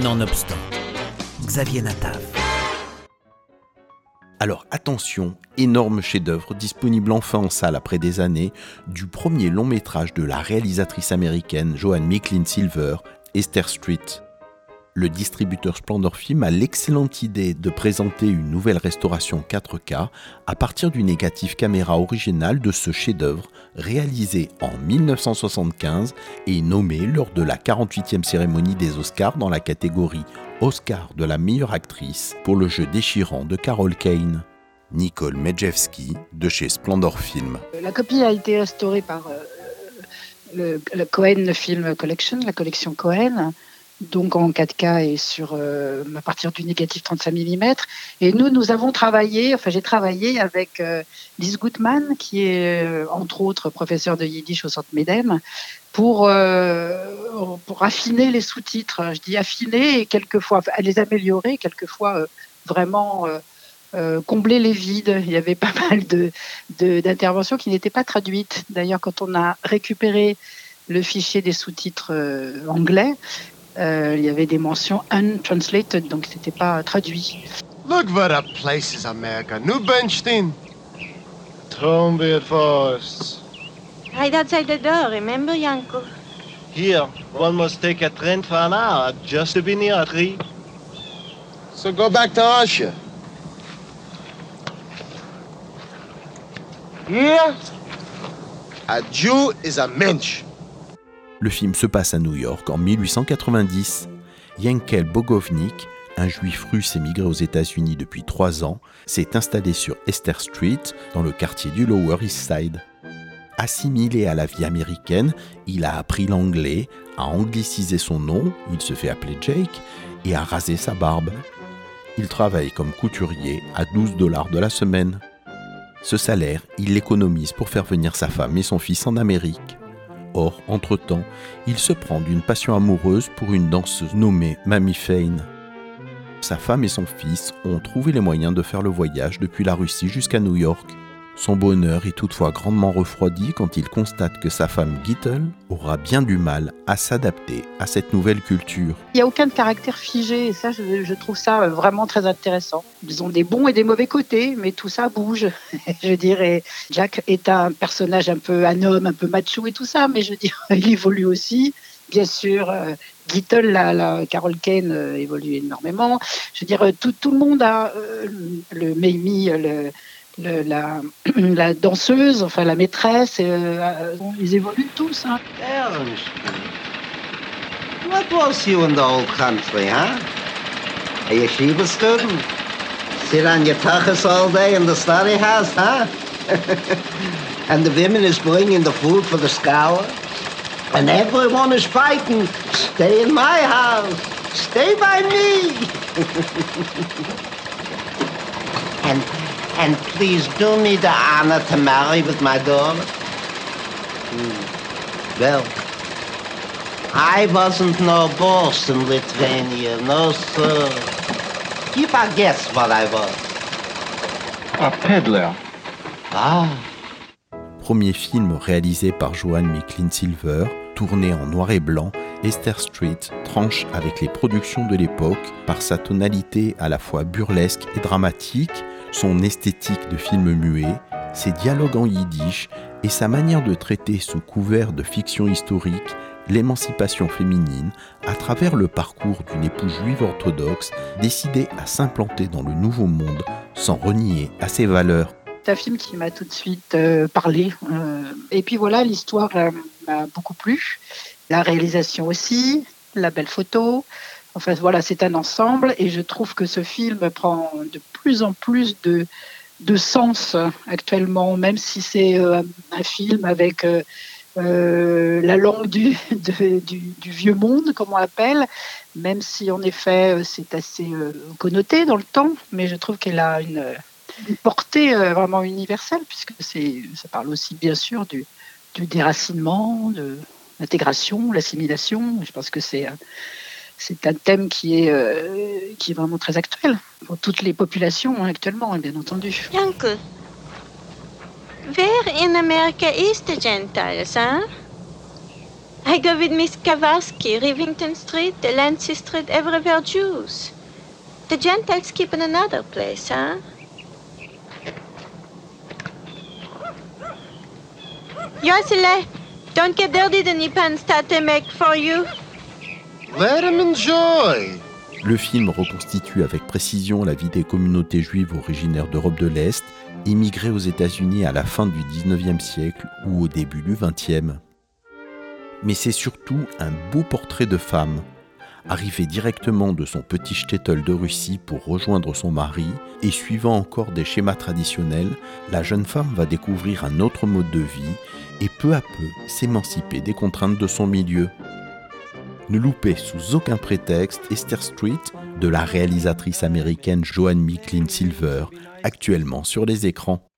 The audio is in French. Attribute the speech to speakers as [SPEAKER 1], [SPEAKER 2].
[SPEAKER 1] Nonobstant, Xavier Natav.
[SPEAKER 2] Alors attention, énorme chef-d'œuvre disponible enfin en salle après des années du premier long métrage de la réalisatrice américaine Joanne Micklin Silver, Esther Street. Le distributeur Splendor Film a l'excellente idée de présenter une nouvelle restauration 4K à partir du négatif caméra original de ce chef-d'œuvre réalisé en 1975 et nommé lors de la 48e cérémonie des Oscars dans la catégorie Oscar de la meilleure actrice pour le jeu déchirant de Carol Kane. Nicole Medjewski de chez Splendor Film.
[SPEAKER 3] La copie a été restaurée par euh, le, le, Cohen Film Collection, la collection Cohen, donc en 4K et sur euh, à partir du négatif 35 mm. Et nous, nous avons travaillé, enfin j'ai travaillé avec euh, Lise Gutmann, qui est euh, entre autres professeur de yiddish au Centre Medem, pour pour affiner les sous-titres. Je dis affiner et quelquefois les améliorer, quelquefois vraiment combler les vides. Il y avait pas mal de d'interventions qui n'étaient pas traduites. D'ailleurs, quand on a récupéré le fichier des sous-titres anglais, euh, il y avait des mentions untranslated, donc c'était pas traduit.
[SPEAKER 4] Look what a place is America. New Bernstein. Trumpet Force.
[SPEAKER 5] Right outside the door, remember, Yanko?
[SPEAKER 6] Here, one must take a train for an hour just to be near a tree.
[SPEAKER 4] So go back to Russia. Here, a Jew is a mensch.
[SPEAKER 2] Le film se passe à New York en 1890. Yankel Bogovnik, un juif russe émigré aux États-Unis depuis trois ans, s'est installé sur Esther Street, dans le quartier du Lower East Side. Assimilé à la vie américaine, il a appris l'anglais, a anglicisé son nom, il se fait appeler Jake, et a rasé sa barbe. Il travaille comme couturier à 12 dollars de la semaine. Ce salaire, il l'économise pour faire venir sa femme et son fils en Amérique. Or, entre-temps, il se prend d'une passion amoureuse pour une danseuse nommée Mamie Fane. Sa femme et son fils ont trouvé les moyens de faire le voyage depuis la Russie jusqu'à New York. Son bonheur est toutefois grandement refroidi quand il constate que sa femme Gittel aura bien du mal à s'adapter à cette nouvelle culture.
[SPEAKER 3] Il n'y a aucun caractère figé et ça, je, trouve ça vraiment très intéressant. Ils ont des bons et des mauvais côtés, mais tout ça bouge. je dirais, Jack est un personnage un peu un homme, un peu macho et tout ça, mais je dirais, il évolue aussi. Bien sûr, euh, Gittel, la, Carol Kane euh, évolue énormément. Je dirais, tout, tout le monde a euh, le Mamie, le le, la, la, danseuse, enfin la maîtresse, euh, ils évoluent tous. Hein.
[SPEAKER 6] What was you in the old country, huh? A yeshiva student? Sit on your tachas all day in the study house, huh? and the women is bringing the food for the scour? And everyone is fighting, stay in my house, stay by me. and And please do me the honor to marry with my daughter. Hmm. Well, I wasn't no boss in Lithuania, no sir. You guess what I was.
[SPEAKER 4] A peddler.
[SPEAKER 6] Ah.
[SPEAKER 2] Premier film réalisé par Joanne Micklin Silver, tourné en noir et blanc, Esther Street tranche avec les productions de l'époque par sa tonalité à la fois burlesque et dramatique, son esthétique de film muet, ses dialogues en yiddish et sa manière de traiter sous couvert de fiction historique l'émancipation féminine à travers le parcours d'une épouse juive orthodoxe décidée à s'implanter dans le nouveau monde sans renier à ses valeurs.
[SPEAKER 3] C'est un film qui m'a tout de suite euh, parlé. Euh, et puis voilà, l'histoire euh, m'a beaucoup plu. La réalisation aussi, la belle photo, Enfin voilà, c'est un ensemble et je trouve que ce film prend de plus en plus de, de sens actuellement, même si c'est euh, un film avec euh, euh, la langue du, du, vieux monde, comme on l'appelle, même si en effet c'est assez connoté dans le temps, mais je trouve qu'elle a une, portée vraiment universelle, puisque ça parle aussi bien sûr du, du déracinement, de l'intégration, l'assimilation. Je pense que c'est c'est un thème qui est, euh, qui est vraiment très actuel pour toutes les populations hein, actuellement, hein, bien entendu.
[SPEAKER 5] Where in America is the Gentiles, huh? I go with Miss Kowalski, Rivington Street, Delancey Street, everywhere Jews. The Gentiles keep in another place, huh? Yosile, don't get dirty the Nippon start make for you.
[SPEAKER 4] Let him enjoy.
[SPEAKER 2] Le film reconstitue avec précision la vie des communautés juives originaires d'Europe de l'Est, immigrées aux États-Unis à la fin du 19e siècle ou au début du 20e. Mais c'est surtout un beau portrait de femme. Arrivée directement de son petit shtetl de Russie pour rejoindre son mari, et suivant encore des schémas traditionnels, la jeune femme va découvrir un autre mode de vie et peu à peu s'émanciper des contraintes de son milieu. Ne loupez sous aucun prétexte Esther Street de la réalisatrice américaine Joanne Micklin Silver, actuellement sur les écrans.